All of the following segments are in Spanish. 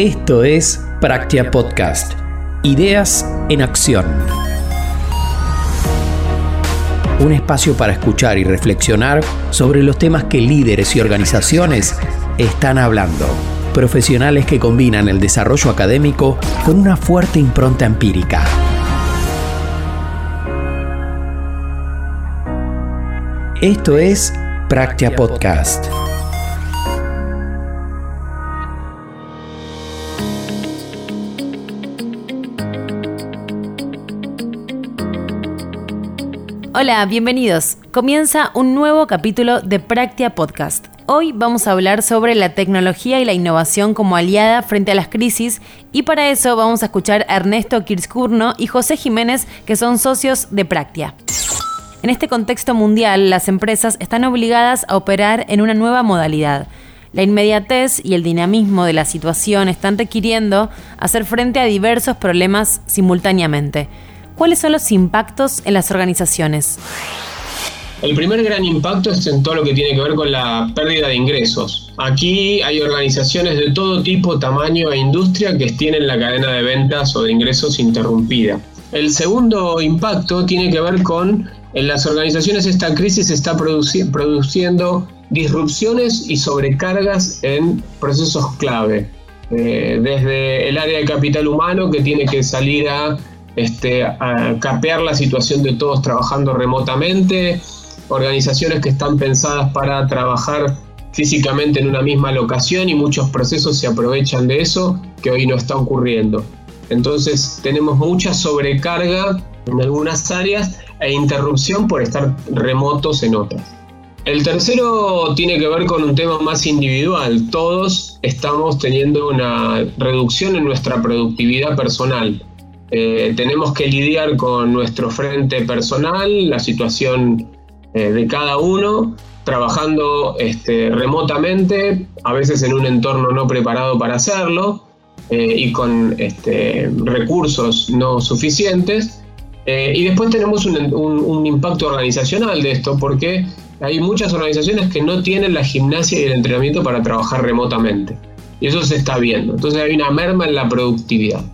Esto es Practia Podcast. Ideas en acción. Un espacio para escuchar y reflexionar sobre los temas que líderes y organizaciones están hablando. Profesionales que combinan el desarrollo académico con una fuerte impronta empírica. Esto es Practia Podcast. Hola, bienvenidos. Comienza un nuevo capítulo de Practia Podcast. Hoy vamos a hablar sobre la tecnología y la innovación como aliada frente a las crisis y para eso vamos a escuchar a Ernesto Kirschkurno y José Jiménez que son socios de Practia. En este contexto mundial, las empresas están obligadas a operar en una nueva modalidad. La inmediatez y el dinamismo de la situación están requiriendo hacer frente a diversos problemas simultáneamente. ¿Cuáles son los impactos en las organizaciones? El primer gran impacto es en todo lo que tiene que ver con la pérdida de ingresos. Aquí hay organizaciones de todo tipo, tamaño e industria que tienen la cadena de ventas o de ingresos interrumpida. El segundo impacto tiene que ver con en las organizaciones esta crisis está produciendo disrupciones y sobrecargas en procesos clave. Eh, desde el área de capital humano que tiene que salir a, este, a capear la situación de todos trabajando remotamente, organizaciones que están pensadas para trabajar físicamente en una misma locación y muchos procesos se aprovechan de eso que hoy no está ocurriendo. Entonces tenemos mucha sobrecarga en algunas áreas e interrupción por estar remotos en otras. El tercero tiene que ver con un tema más individual. Todos estamos teniendo una reducción en nuestra productividad personal. Eh, tenemos que lidiar con nuestro frente personal, la situación eh, de cada uno, trabajando este, remotamente, a veces en un entorno no preparado para hacerlo eh, y con este, recursos no suficientes. Eh, y después tenemos un, impacto organizacional de esto, porque hay muchas organizaciones que no tienen la gimnasia y el entrenamiento para trabajar remotamente. Y eso se está viendo. Entonces hay una merma en la productividad.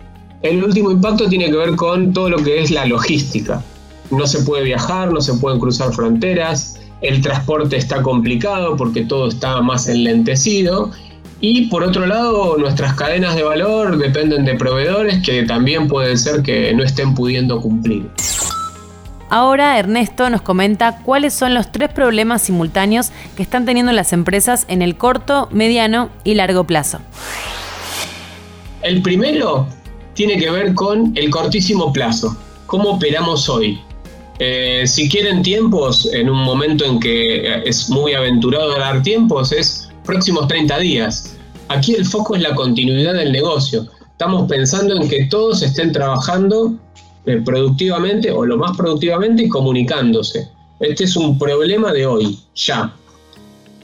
El último impacto tiene que ver con todo lo que es la logística. No se puede viajar, no se pueden cruzar fronteras, el transporte está complicado porque todo está más enlentecido y por otro lado, nuestras cadenas de valor dependen de proveedores que también pueden ser que no estén pudiendo cumplir. Ahora Ernesto nos comenta cuáles son los tres problemas simultáneos que están teniendo las empresas en el corto, mediano y largo plazo. El primero tiene que ver con el cortísimo plazo. ¿Cómo operamos hoy? Eh, si quieren tiempos, en un momento en que es muy aventurado dar tiempos, es próximos 30 días. Aquí el foco es la continuidad del negocio. Estamos pensando en que todos estén trabajando eh, productivamente o lo más productivamente y comunicándose. Este es un problema de hoy, ya.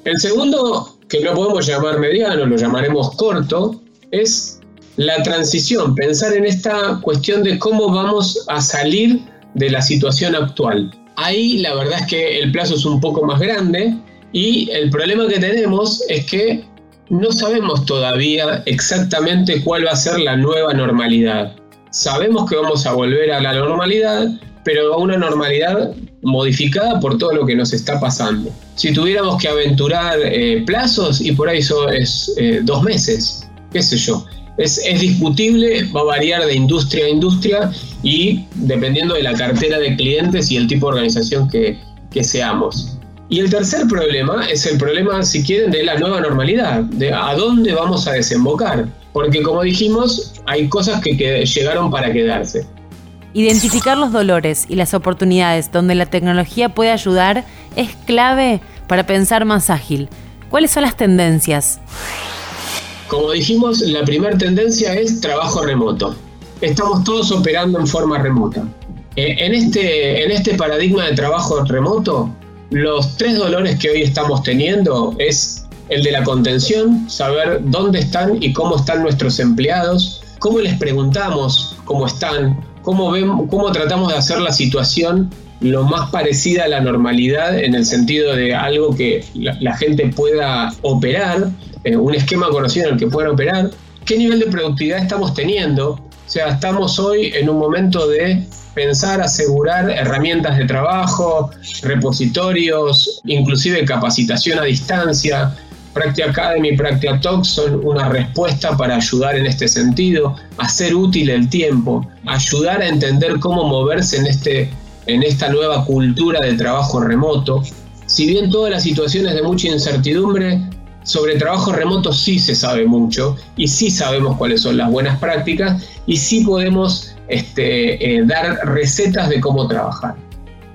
El segundo, que no podemos llamar mediano, lo llamaremos corto, es la transición, pensar en esta cuestión de cómo vamos a salir de la situación actual. Ahí la verdad es que el plazo es un poco más grande, y el problema que tenemos es que no sabemos todavía exactamente cuál va a ser la nueva normalidad. Sabemos que vamos a volver a la normalidad, pero a una normalidad modificada por todo lo que nos está pasando. Si tuviéramos que aventurar eh, plazos, y por ahí eso es eh, dos meses, qué sé yo. Es, es, discutible, va a variar de industria a industria y dependiendo de la cartera de clientes y el tipo de organización que, que seamos. Y el tercer problema es el problema, si quieren, de la nueva normalidad, de a dónde vamos a desembocar. Porque como dijimos, hay cosas que, llegaron para quedarse. Identificar los dolores y las oportunidades donde la tecnología puede ayudar es clave para pensar más ágil. ¿Cuáles son las tendencias? Como dijimos, la primera tendencia es trabajo remoto. Estamos todos operando en forma remota. Eh, en, este, en este paradigma de trabajo remoto, los tres dolores que hoy estamos teniendo es el de la contención, saber dónde están y cómo están nuestros empleados, cómo les preguntamos cómo están, cómo, vemos, cómo tratamos de hacer la situación lo más parecida a la normalidad en el sentido de algo que la, gente pueda operar, eh, un esquema conocido en el que puedan operar. qué nivel de productividad estamos teniendo. O sea, estamos hoy en un momento de pensar, asegurar herramientas de trabajo, repositorios, inclusive capacitación a distancia. Practia Academy, Practia Talk son una respuesta para ayudar en este sentido, hacer útil el tiempo, ayudar a entender cómo moverse en, este, en esta nueva cultura del trabajo remoto. Si bien todas las situaciones de mucha incertidumbre, sobre trabajo remoto sí se sabe mucho y sí sabemos cuáles son las buenas prácticas y sí podemos este, eh, dar recetas de cómo trabajar.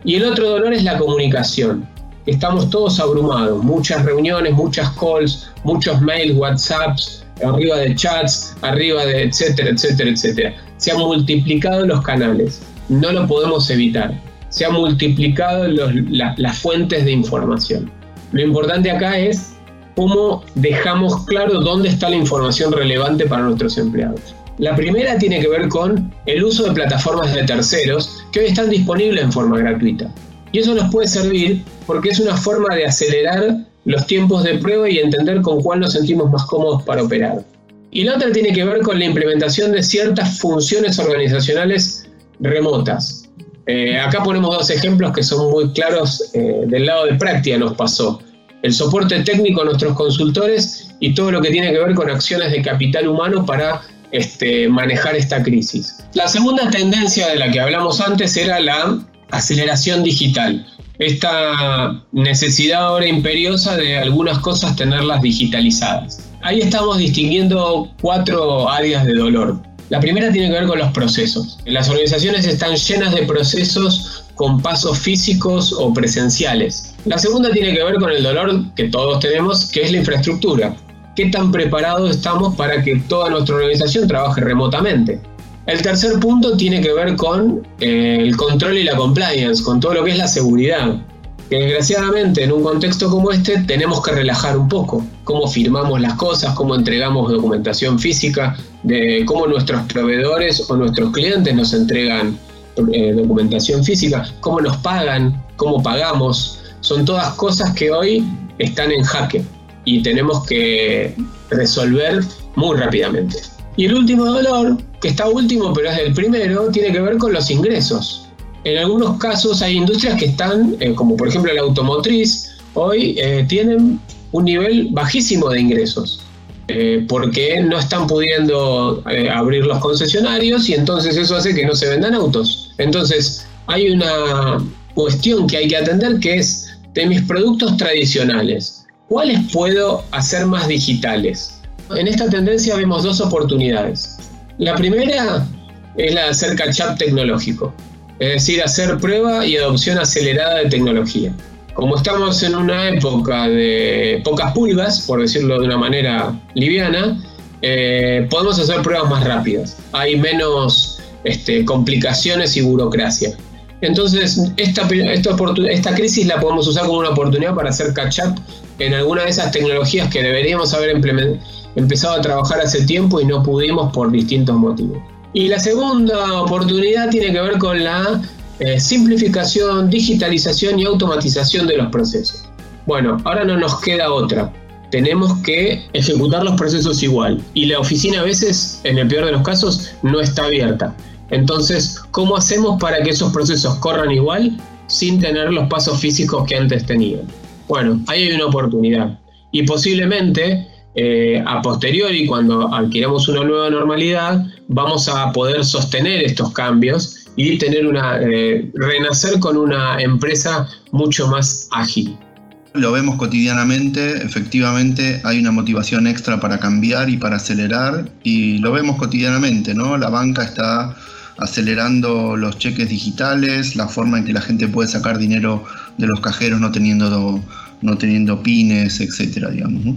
Y el otro dolor es la comunicación. Estamos todos abrumados, muchas reuniones, muchas calls, muchos mails, WhatsApps, arriba de chats, arriba de etcétera, etcétera, etcétera. Se han multiplicado los canales, no lo podemos evitar. Se han multiplicado las fuentes de información. Lo importante acá es cómo dejamos claro dónde está la información relevante para nuestros empleados. La primera tiene que ver con el uso de plataformas de terceros que hoy están disponibles en forma gratuita. Y eso nos puede servir porque es una forma de acelerar los tiempos de prueba y entender con cuál nos sentimos más cómodos para operar. Y la otra tiene que ver con la implementación de ciertas funciones organizacionales remotas. Eh, acá ponemos dos ejemplos que son muy claros eh, del lado de práctica nos pasó el soporte técnico a nuestros consultores y todo lo que tiene que ver con acciones de capital humano para este, manejar esta crisis. La segunda tendencia de la que hablamos antes era la aceleración digital. Esta necesidad ahora imperiosa de algunas cosas tenerlas digitalizadas. Ahí estamos distinguiendo cuatro áreas de dolor. La primera tiene que ver con los procesos. Las organizaciones están llenas de procesos con pasos físicos o presenciales. La segunda tiene que ver con el dolor que todos tenemos, que es la infraestructura. ¿Qué tan preparados estamos para que toda nuestra organización trabaje remotamente? El tercer punto tiene que ver con eh, el control y la compliance, con todo lo que es la seguridad. Que desgraciadamente en un contexto como este tenemos que relajar un poco cómo firmamos las cosas, cómo entregamos documentación física, de cómo nuestros proveedores o nuestros clientes nos entregan eh, documentación física, cómo nos pagan, cómo pagamos. Son todas cosas que hoy están en jaque y tenemos que resolver muy rápidamente. Y el último dolor, que está último pero es el primero, tiene que ver con los ingresos. En algunos casos hay industrias que están, eh, como por ejemplo la automotriz, hoy eh, tienen un nivel bajísimo de ingresos. Porque no están pudiendo abrir los concesionarios y entonces eso hace que no se vendan autos. Entonces hay una cuestión que hay que atender que es de mis productos tradicionales, ¿cuáles puedo hacer más digitales? En esta tendencia vemos dos oportunidades. La primera es la de hacer catch-up tecnológico, es decir, hacer prueba y adopción acelerada de tecnología como estamos en una época de pocas pulgas, por decirlo de una manera liviana, eh, podemos hacer pruebas más rápidas. Hay menos este, complicaciones y burocracia. Entonces, esta, esta, crisis la podemos usar como una oportunidad para hacer catch-up en alguna de esas tecnologías que deberíamos haber empezado a trabajar hace tiempo y no pudimos por distintos motivos. Y la segunda oportunidad tiene que ver con la eh, simplificación, digitalización y automatización de los procesos. Bueno, ahora no nos queda otra. Tenemos que ejecutar los procesos igual. Y la oficina a veces, en el peor de los casos, no está abierta. Entonces, ¿cómo hacemos para que esos procesos corran igual sin tener los pasos físicos que antes tenían? Bueno, ahí hay una oportunidad. Y posiblemente eh, a posteriori, cuando adquiramos una nueva normalidad, vamos a poder sostener estos cambios y tener una, eh, renacer con una empresa mucho más ágil. Lo vemos cotidianamente, efectivamente hay una motivación extra para cambiar y para acelerar y lo vemos cotidianamente, ¿no? La banca está acelerando los cheques digitales, la forma en que la gente puede sacar dinero de los cajeros no teniendo, no teniendo pines, etcétera, digamos.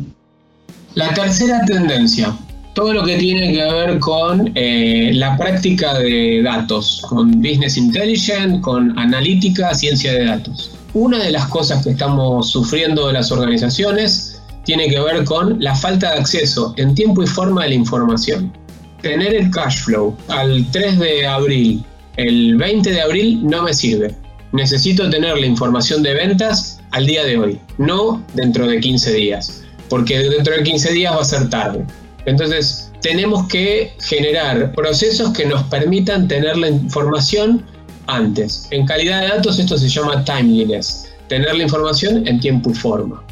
La tercera tendencia, todo lo que tiene que ver con eh, la práctica de datos, con business intelligence, con analítica, ciencia de datos. Una de las cosas que estamos sufriendo de las organizaciones tiene que ver con la falta de acceso en tiempo y forma de la información. Tener el cash flow al 3 de abril, el 20 de abril no me sirve. Necesito tener la información de ventas al día de hoy, no dentro de 15 días, porque dentro de 15 días va a ser tarde. Entonces, tenemos que generar procesos que nos permitan tener la información antes. En calidad de datos esto se llama timeliness, tener la información en tiempo y forma.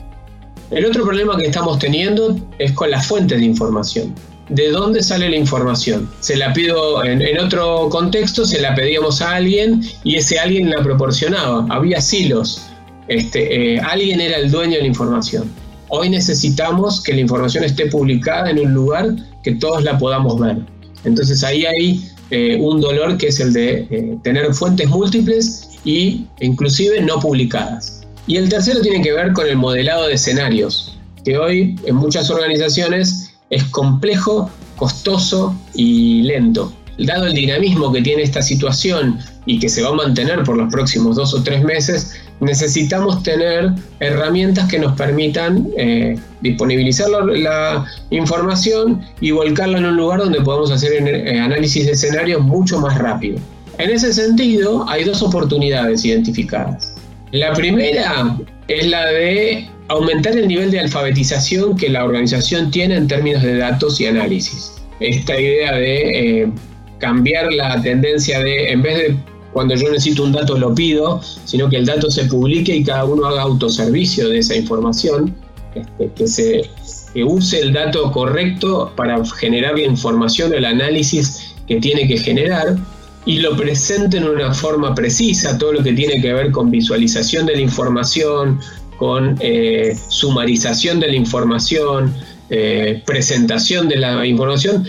El otro problema que estamos teniendo es con las fuentes de información. ¿De dónde sale la información? Se la pido en, otro contexto, se la pedíamos a alguien y ese alguien la proporcionaba. Había silos. Este, eh, alguien era el dueño de la información. Hoy necesitamos que la información esté publicada en un lugar que todos la podamos ver. Entonces ahí hay eh, un dolor que es el de eh, tener fuentes múltiples y inclusive no publicadas. Y el tercero tiene que ver con el modelado de escenarios, que hoy en muchas organizaciones es complejo, costoso y lento. Dado el dinamismo que tiene esta situación y que se va a mantener por los próximos dos o tres meses, necesitamos tener herramientas que nos permitan eh, disponibilizar la, información y volcarla en un lugar donde podamos hacer eh, análisis de escenarios mucho más rápido. En ese sentido, hay dos oportunidades identificadas. La primera es la de aumentar el nivel de alfabetización que la organización tiene en términos de datos y análisis. Esta idea de eh, cambiar la tendencia de, en vez de cuando yo necesito un dato lo pido, sino que el dato se publique y cada uno haga autoservicio de esa información, este, que se use el dato correcto para generar la información, el análisis que tiene que generar y lo presente en una forma precisa, todo lo que tiene que ver con visualización de la información, con eh, sumarización de la información, eh, presentación de la información,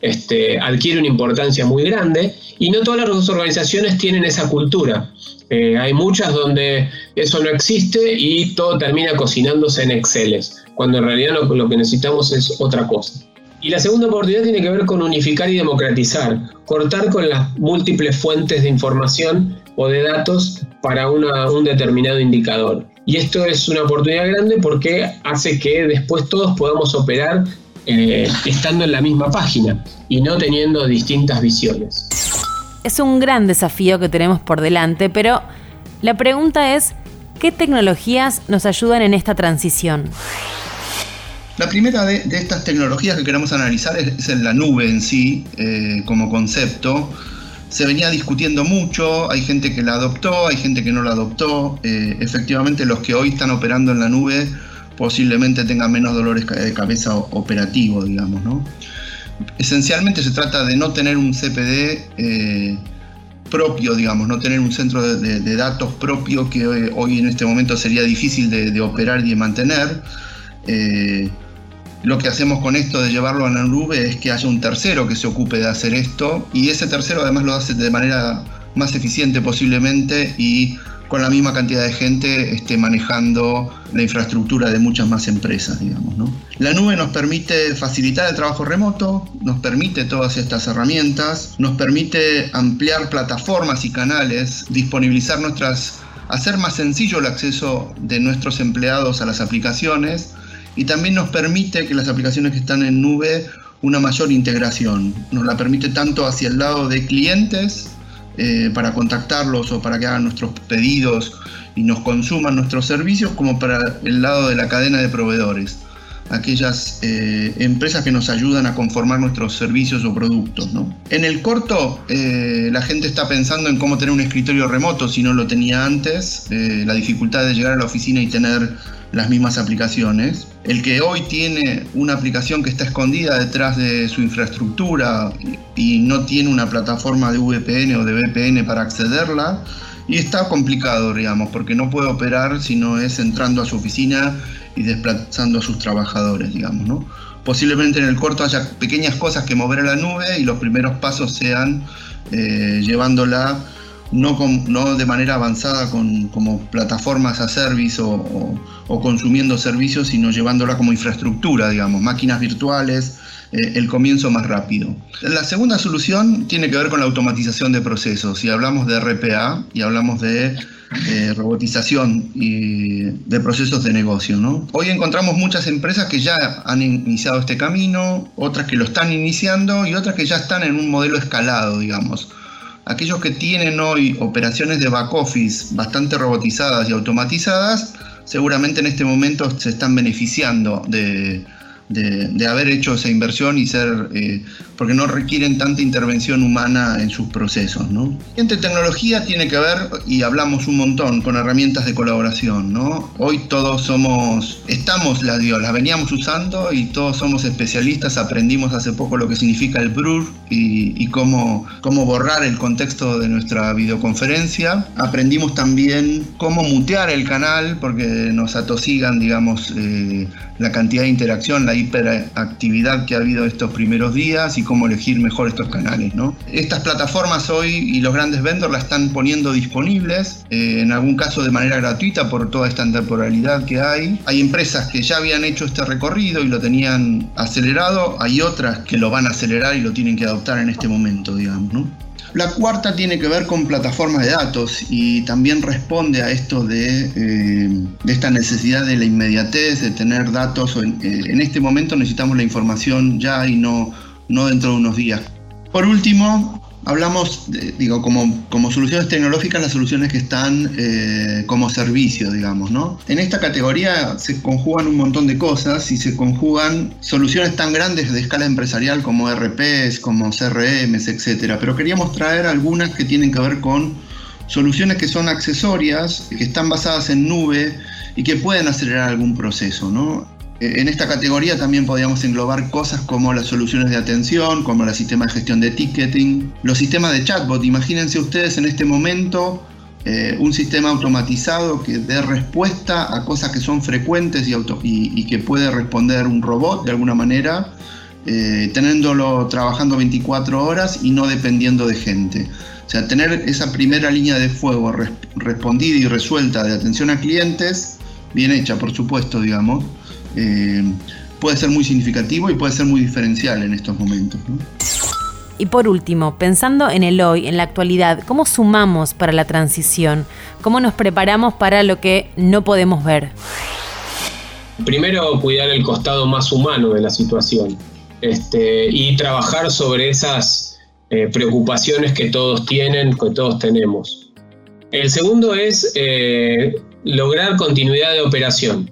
este, adquiere una importancia muy grande y no todas las organizaciones tienen esa cultura. Eh, hay muchas donde eso no existe y todo termina cocinándose en Excel, cuando en realidad lo, que necesitamos es otra cosa. Y la segunda oportunidad tiene que ver con unificar y democratizar, cortar con las múltiples fuentes de información o de datos para un determinado indicador. Y esto es una oportunidad grande porque hace que después todos podamos operar eh, estando en la misma página y no teniendo distintas visiones. Es un gran desafío que tenemos por delante, pero la pregunta es, ¿qué tecnologías nos ayudan en esta transición? La primera de, estas tecnologías que queremos analizar es, en la nube en sí, eh, como concepto. Se venía discutiendo mucho, hay gente que la adoptó, hay gente que no la adoptó. Eh, efectivamente, los que hoy están operando en la nube posiblemente tenga menos dolores de cabeza operativo, digamos, ¿no? Esencialmente se trata de no tener un CPD eh, propio, digamos, no tener un centro de, datos propio que hoy, en este momento sería difícil de, operar y de mantener. Eh, lo que hacemos con esto de llevarlo a la nube es que haya un tercero que se ocupe de hacer esto y ese tercero además lo hace de manera más eficiente posiblemente y con la misma cantidad de gente esté manejando la infraestructura de muchas más empresas, digamos. La nube nos permite facilitar el trabajo remoto, nos permite todas estas herramientas, nos permite ampliar plataformas y canales, disponibilizar nuestras, hacer más sencillo el acceso de nuestros empleados a las aplicaciones y también nos permite que las aplicaciones que están en nube una mayor integración. Nos la permite tanto hacia el lado de clientes, eh, para contactarlos o para que hagan nuestros pedidos y nos consuman nuestros servicios, como para el lado de la cadena de proveedores, aquellas eh, empresas que nos ayudan a conformar nuestros servicios o productos. En el corto, eh, la gente está pensando en cómo tener un escritorio remoto si no lo tenía antes, la dificultad de llegar a la oficina y tener las mismas aplicaciones. El que hoy tiene una aplicación que está escondida detrás de su infraestructura y no tiene una plataforma de VPN o de VPN para accederla, y está complicado, digamos, porque no puede operar si no es entrando a su oficina y desplazando a sus trabajadores, digamos, ¿no? Posiblemente en el corto haya pequeñas cosas que mover a la nube y los primeros pasos sean eh, llevándola no, de manera avanzada con, como plataformas a service o, consumiendo servicios, sino llevándola como infraestructura, digamos, máquinas virtuales, eh, el comienzo más rápido. La segunda solución tiene que ver con la automatización de procesos. Y hablamos de RPA y hablamos de eh, robotización de procesos de negocio. Hoy encontramos muchas empresas que ya han iniciado este camino, otras que lo están iniciando y otras que ya están en un modelo escalado, digamos aquellos que tienen hoy operaciones de back office bastante robotizadas y automatizadas, seguramente en este momento se están beneficiando de, de, haber hecho esa inversión y ser, eh, porque no requieren tanta intervención humana en sus procesos. ¿no? Entre tecnología tiene que ver, y hablamos un montón, con herramientas de colaboración. ¿no? Hoy todos somos, estamos, las, las veníamos usando y todos somos especialistas, aprendimos hace poco lo que significa el BRUR y, cómo, cómo borrar el contexto de nuestra videoconferencia. Aprendimos también cómo mutear el canal, porque nos atosigan, digamos, eh, la cantidad de interacción, la hiperactividad que ha habido estos primeros días y cómo elegir mejor estos canales. ¿no? Estas plataformas hoy y los grandes vendors la están poniendo disponibles, eh, en algún caso de manera gratuita por toda esta temporalidad que hay. Hay empresas que ya habían hecho este recorrido y lo tenían acelerado, hay otras que lo van a acelerar y lo tienen que adoptar en este momento, digamos. La cuarta tiene que ver con plataformas de datos y también responde a esto de, eh, esta necesidad de la inmediatez, de tener datos. En, eh, en, este momento necesitamos la información ya y no, no dentro de unos días. Por último, hablamos, digo, como, como soluciones tecnológicas, las soluciones que están eh, como servicio, digamos, ¿no? En esta categoría se conjugan un montón de cosas y se conjugan soluciones tan grandes de escala empresarial como RPs, como CRMs, etcétera. Pero queríamos traer algunas que tienen que ver con soluciones que son accesorias, que están basadas en nube y que pueden acelerar algún proceso, ¿no? Eh, en esta categoría también podríamos englobar cosas como las soluciones de atención, como el sistema de gestión de ticketing, los sistemas de chatbot. Imagínense ustedes en este momento eh, un sistema automatizado que dé respuesta a cosas que son frecuentes y, que puede responder un robot de alguna manera, eh, teniéndolo trabajando 24 horas y no dependiendo de gente. O sea, tener esa primera línea de fuego respondida y resuelta de atención a clientes, bien hecha, por supuesto, digamos, eh, puede ser muy significativo y puede ser muy diferencial en estos momentos. Y por último, pensando en el hoy, en la actualidad, ¿cómo sumamos para la transición? ¿Cómo nos preparamos para lo que no podemos ver? Primero, cuidar el costado más humano de la situación este, y trabajar sobre esas eh, preocupaciones que todos tienen, que todos tenemos. El segundo es eh, lograr continuidad de operación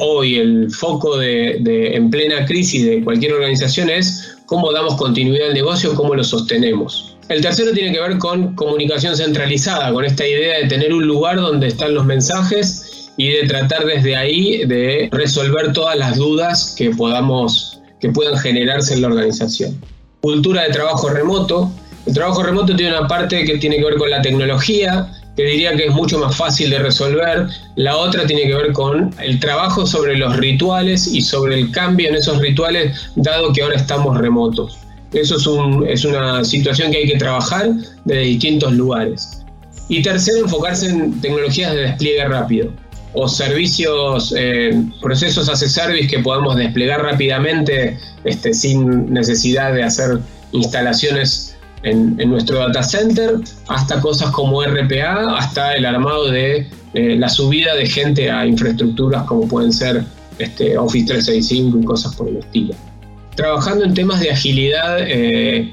hoy el foco de, en plena crisis de cualquier organización es cómo damos continuidad al negocio, cómo lo sostenemos. El tercero tiene que ver con comunicación centralizada, con esta idea de tener un lugar donde están los mensajes y de tratar desde ahí de resolver todas las dudas que podamos que puedan generarse en la organización. Cultura de trabajo remoto. El trabajo remoto tiene una parte que tiene que ver con la tecnología, que diría que es mucho más fácil de resolver. La otra tiene que ver con el trabajo sobre los rituales y sobre el cambio en esos rituales, dado que ahora estamos remotos. Eso es, una situación que hay que trabajar desde distintos lugares. Y tercero, enfocarse en tecnologías de despliegue rápido o servicios, eh, procesos as a service que podamos desplegar rápidamente este, sin necesidad de hacer instalaciones en, nuestro data center, hasta cosas como RPA, hasta el armado de eh, la subida de gente a infraestructuras como pueden ser este, Office 365 y cosas por el estilo. Trabajando en temas de agilidad eh,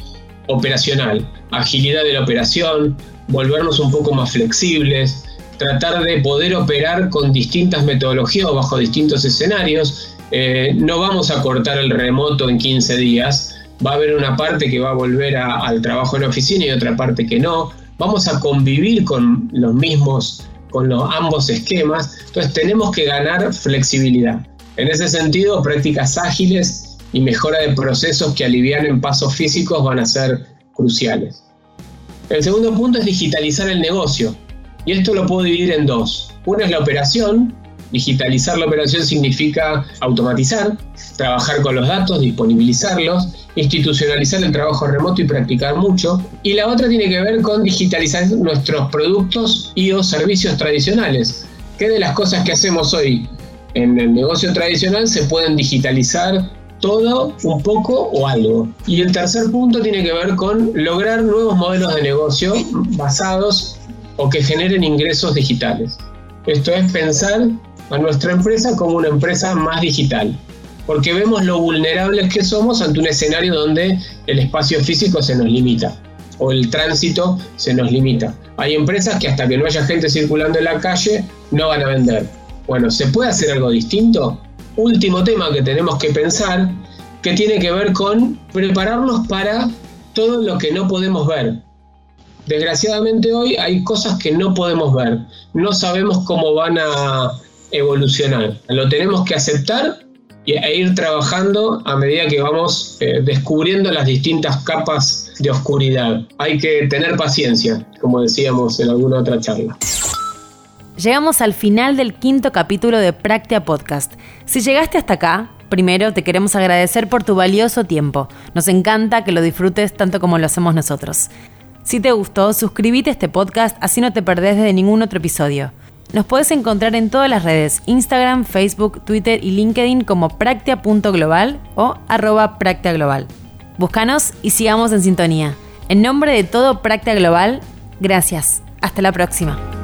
operacional, agilidad de la operación, volvernos un poco más flexibles, tratar de poder operar con distintas metodologías o bajo distintos escenarios. Eh, no vamos a cortar el remoto en 15 días, va a haber una parte que va a volver al trabajo en oficina y otra parte que no. Vamos a convivir con los mismos, con los, ambos esquemas. Entonces tenemos que ganar flexibilidad. En ese sentido, prácticas ágiles y mejora de procesos que alivian pasos físicos van a ser cruciales. El segundo punto es digitalizar el negocio. Y esto lo puedo dividir en dos. Una es la operación, Digitalizar la operación significa automatizar, trabajar con los datos, disponibilizarlos, institucionalizar el trabajo remoto y practicar mucho. Y la otra tiene que ver con digitalizar nuestros productos y o servicios tradicionales. ¿Qué de las cosas que hacemos hoy en el negocio tradicional se pueden digitalizar todo, un poco o algo. Y el tercer punto tiene que ver con lograr nuevos modelos de negocio basados o que generen ingresos digitales. Esto es pensar a nuestra empresa como una empresa más digital, porque vemos lo vulnerables que somos ante un escenario donde el espacio físico se nos limita o el tránsito se nos limita. Hay empresas que hasta que no haya gente circulando en la calle no van a vender. Bueno, ¿se puede hacer algo distinto? último tema que tenemos que pensar, que tiene que ver con prepararnos para todo lo que no podemos ver. Desgraciadamente hoy hay cosas que no podemos ver, no sabemos cómo van a evolucionar. Lo tenemos que aceptar e ir trabajando a medida que vamos eh, descubriendo las distintas capas de oscuridad. Hay que tener paciencia, como decíamos en alguna otra charla. Llegamos al final del quinto capítulo de Practia Podcast. Si llegaste hasta acá, primero te queremos agradecer por tu valioso tiempo. Nos encanta que lo disfrutes tanto como lo hacemos nosotros. Si te gustó, suscríbete a este podcast así no te perdés de ningún otro episodio. Nos puedes encontrar en todas las redes, Instagram, Facebook, Twitter y LinkedIn como practia.global o arroba practiaglobal. Búscanos y sigamos en sintonía. En nombre de todo Practia Global, gracias. Hasta la próxima.